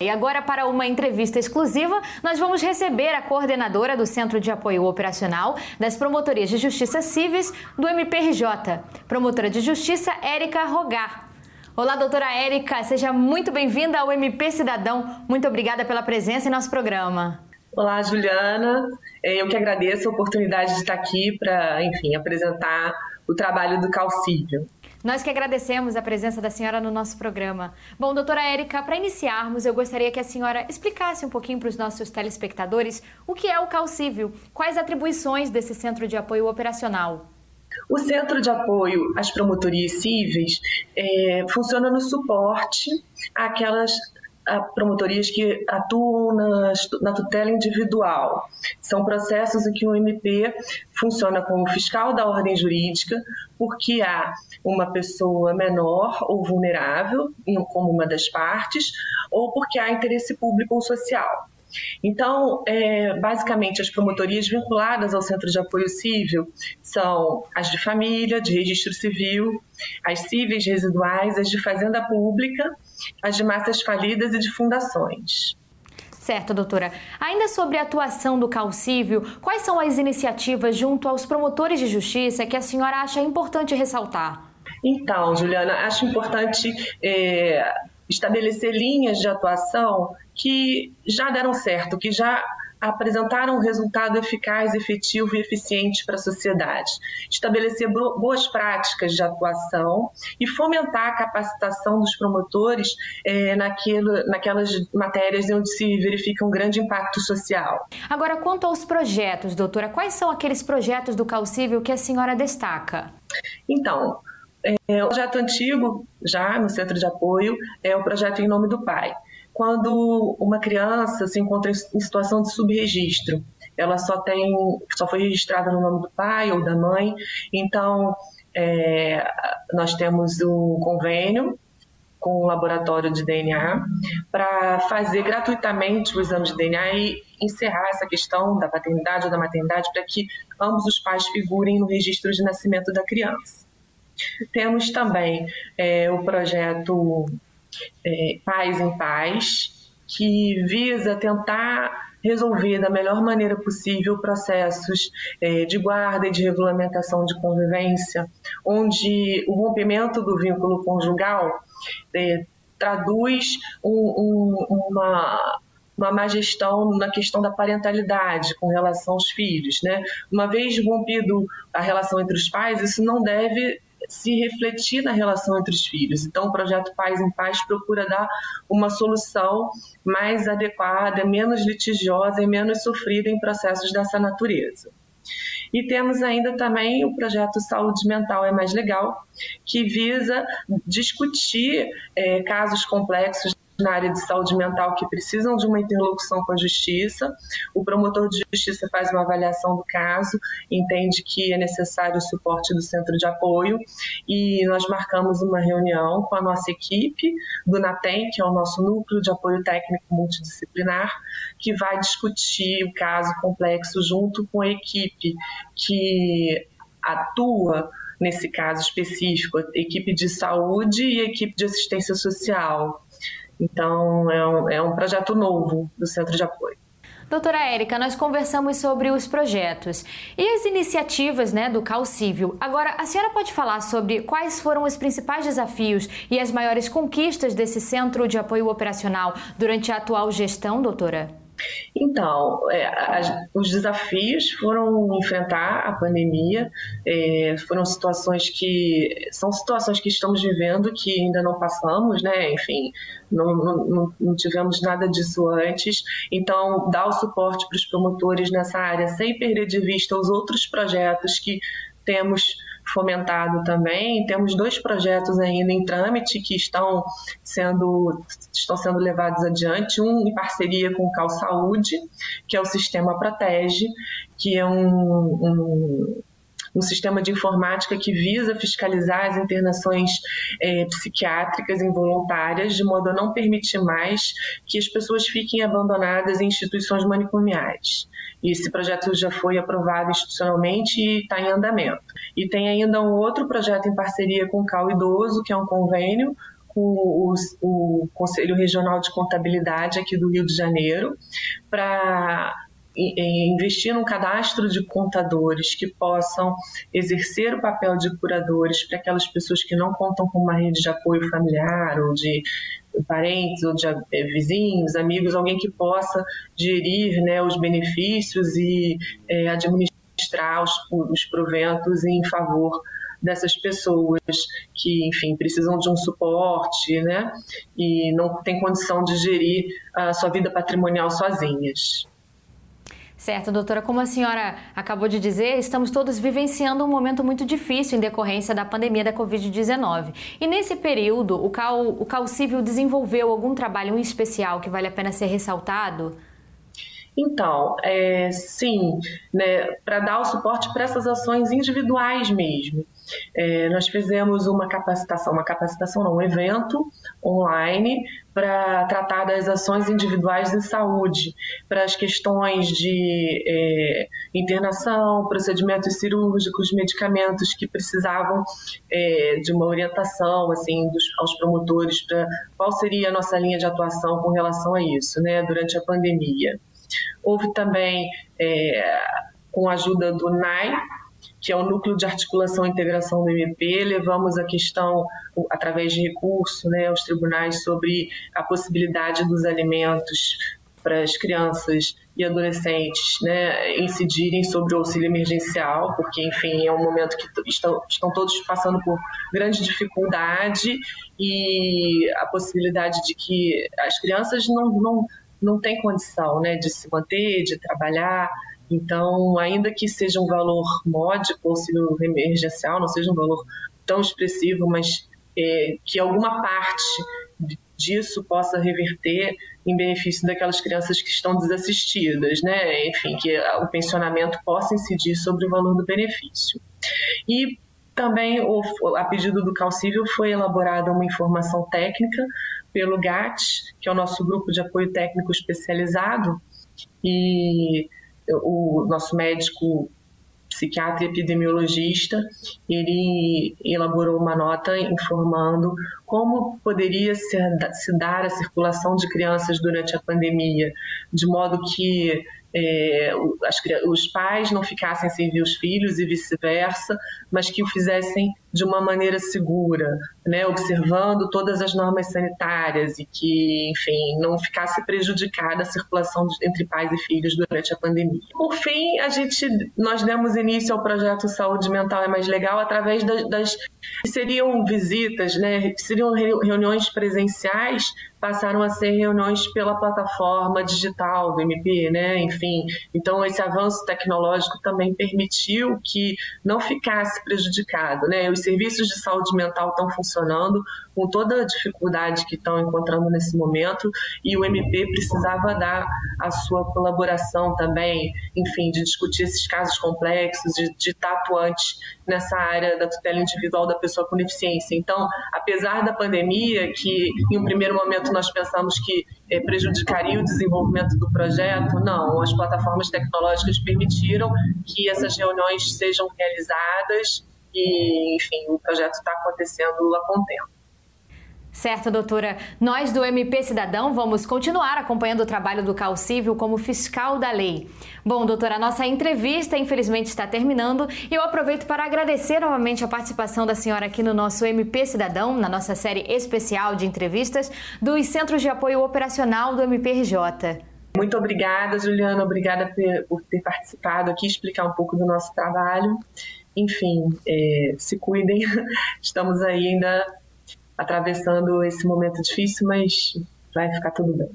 E agora, para uma entrevista exclusiva, nós vamos receber a coordenadora do Centro de Apoio Operacional das Promotorias de Justiça Civis do MPRJ, promotora de Justiça Érica Rogar. Olá, doutora Érica, seja muito bem-vinda ao MP Cidadão. Muito obrigada pela presença em nosso programa. Olá, Juliana. É, eu que agradeço a oportunidade de estar aqui para, enfim, apresentar o trabalho do Calcível. Nós que agradecemos a presença da senhora no nosso programa. Bom, doutora Érica, para iniciarmos, eu gostaria que a senhora explicasse um pouquinho para os nossos telespectadores o que é o CalCívil, quais atribuições desse centro de apoio operacional. O Centro de Apoio às Promotorias Cíveis é, funciona no suporte àquelas promotorias que atuam na, na, tutela individual. São processos em que o MP funciona como fiscal da ordem jurídica, porque há uma pessoa menor ou vulnerável como uma das partes, ou porque há interesse público ou social. Então, é, basicamente, as promotorias vinculadas ao Centro de Apoio Civil são as de família, de registro civil, as cíveis residuais, as de fazenda pública as de massas falidas e de fundações. Certo, doutora. Ainda sobre a atuação do Calcívio, quais são as iniciativas junto aos promotores de justiça que a senhora acha importante ressaltar? Então, Juliana, acho importante é, estabelecer linhas de atuação que já deram certo, que já apresentaram um resultado eficaz, efetivo e eficiente para a sociedade, estabelecer boas práticas de atuação e fomentar a capacitação dos promotores é, naquilo, naquelas matérias onde se verifica um grande impacto social. Agora, quanto aos projetos, doutora, quais são aqueles projetos do Calcível que a senhora destaca? Então, é, o projeto antigo, já no centro de apoio, é o projeto Em Nome do Pai quando uma criança se encontra em situação de subregistro. Ela só tem, só foi registrada no nome do pai ou da mãe. Então, é, nós temos um convênio com o laboratório de DNA para fazer gratuitamente o exame de DNA e encerrar essa questão da paternidade ou da maternidade para que ambos os pais figurem no registro de nascimento da criança. Temos também é, o projeto é, Paz em Paz, que visa tentar resolver da melhor maneira possível processos é, de guarda e de regulamentação de convivência, onde o rompimento do vínculo conjugal é, traduz um, um, uma uma má gestão na questão da parentalidade com relação aos filhos, né? Uma vez rompido a relação entre os pais, isso não deve se refletir na relação entre os filhos. Então, o projeto Pais em Paz procura dar uma solução mais adequada, menos litigiosa e menos sofrida em processos dessa natureza. E temos ainda também o projeto Saúde Mental é Mais Legal, que visa discutir é, casos complexos na área de saúde mental que precisam de uma interlocução com a justiça. O promotor de justiça faz uma avaliação do caso, entende que é necessário o suporte do centro de apoio e nós marcamos uma reunião com a nossa equipe do NATEM, que é o nosso núcleo de apoio técnico multidisciplinar, que vai discutir o caso complexo junto com a equipe que atua nesse caso específico, equipe de saúde e equipe de assistência social. Então, é um, é um projeto novo do Centro de Apoio. Doutora Érica, nós conversamos sobre os projetos e as iniciativas né, do Calcívio. Agora, a senhora pode falar sobre quais foram os principais desafios e as maiores conquistas desse centro de apoio operacional durante a atual gestão, doutora? Então, é, as, os desafios foram enfrentar a pandemia, é, foram situações que são situações que estamos vivendo que ainda não passamos, né? Enfim, não, não, não tivemos nada disso antes. Então, dar o suporte para os promotores nessa área sem perder de vista os outros projetos que temos fomentado também. Temos dois projetos ainda em trâmite que estão sendo, estão sendo levados adiante, um em parceria com o Cal Saúde, que é o Sistema Protege, que é um, um um sistema de informática que visa fiscalizar as internações é, psiquiátricas involuntárias, de modo a não permitir mais que as pessoas fiquem abandonadas em instituições manicomiais. E esse projeto já foi aprovado institucionalmente e está em andamento. E tem ainda um outro projeto em parceria com o CAL Idoso, que é um convênio com o, o Conselho Regional de Contabilidade aqui do Rio de Janeiro para investir num cadastro de contadores que possam exercer o papel de curadores para aquelas pessoas que não contam com uma rede de apoio familiar ou de parentes ou de eh, vizinhos, amigos, alguém que possa gerir né, os benefícios e é, administrar os, os proventos em favor dessas pessoas que, enfim, precisam de um suporte, né? E não têm condição de gerir a sua vida patrimonial sozinhas. Certo, doutora. Como a senhora acabou de dizer, estamos todos vivenciando um momento muito difícil em decorrência da pandemia da Covid-19. E nesse período, o Cal, o Cal desenvolveu algum trabalho especial que vale a pena ser ressaltado? Então, é, sim, né, para dar o suporte para essas ações individuais mesmo. É, nós fizemos uma capacitação, uma capacitação não, um evento online para tratar das ações individuais de saúde, para as questões de é, internação, procedimentos cirúrgicos, medicamentos que precisavam é, de uma orientação assim dos, aos promotores para qual seria a nossa linha de atuação com relação a isso, né, durante a pandemia. Houve também, é, com a ajuda do NAI, que é o Núcleo de Articulação e Integração do MP, levamos a questão, através de recurso, né, aos tribunais sobre a possibilidade dos alimentos para as crianças e adolescentes né, incidirem sobre o auxílio emergencial, porque, enfim, é um momento que estão, estão todos passando por grande dificuldade e a possibilidade de que as crianças não, não, não têm condição né, de se manter, de trabalhar, então, ainda que seja um valor módico, auxílio emergencial, não seja um valor tão expressivo, mas é, que alguma parte disso possa reverter em benefício daquelas crianças que estão desassistidas, né? Enfim, que o pensionamento possa incidir sobre o valor do benefício. E também, a pedido do Calcível, foi elaborada uma informação técnica pelo GAT, que é o nosso grupo de apoio técnico especializado, e o nosso médico psiquiatra e epidemiologista, ele elaborou uma nota informando como poderia se, se dar a circulação de crianças durante a pandemia, de modo que é, as, os pais não ficassem sem ver os filhos e vice-versa, mas que o fizessem de uma maneira segura, né, observando todas as normas sanitárias e que, enfim, não ficasse prejudicada a circulação entre pais e filhos durante a pandemia. Por fim, a gente, nós demos início ao projeto Saúde Mental é Mais Legal através das, das seriam visitas, né, seriam reuniões presenciais passaram a ser reuniões pela plataforma digital do MP, né? Enfim, então esse avanço tecnológico também permitiu que não ficasse prejudicado, né? Os serviços de saúde mental estão funcionando com toda a dificuldade que estão encontrando nesse momento e o MP precisava dar a sua colaboração também, enfim, de discutir esses casos complexos, de, de estar atuante nessa área da tutela individual da pessoa com deficiência. Então, apesar da pandemia, que em um primeiro momento nós pensamos que é, prejudicaria o desenvolvimento do projeto, não, as plataformas tecnológicas permitiram que essas reuniões sejam realizadas e, enfim, o projeto está acontecendo a contento. Certo, doutora. Nós do MP Cidadão vamos continuar acompanhando o trabalho do Cal Civil como fiscal da lei. Bom, doutora, a nossa entrevista infelizmente está terminando e eu aproveito para agradecer novamente a participação da senhora aqui no nosso MP Cidadão, na nossa série especial de entrevistas dos Centros de Apoio Operacional do MPRJ. Muito obrigada, Juliana. Obrigada por ter participado aqui, explicar um pouco do nosso trabalho. Enfim, é, se cuidem. Estamos aí ainda atravessando esse momento difícil, mas vai ficar tudo bem.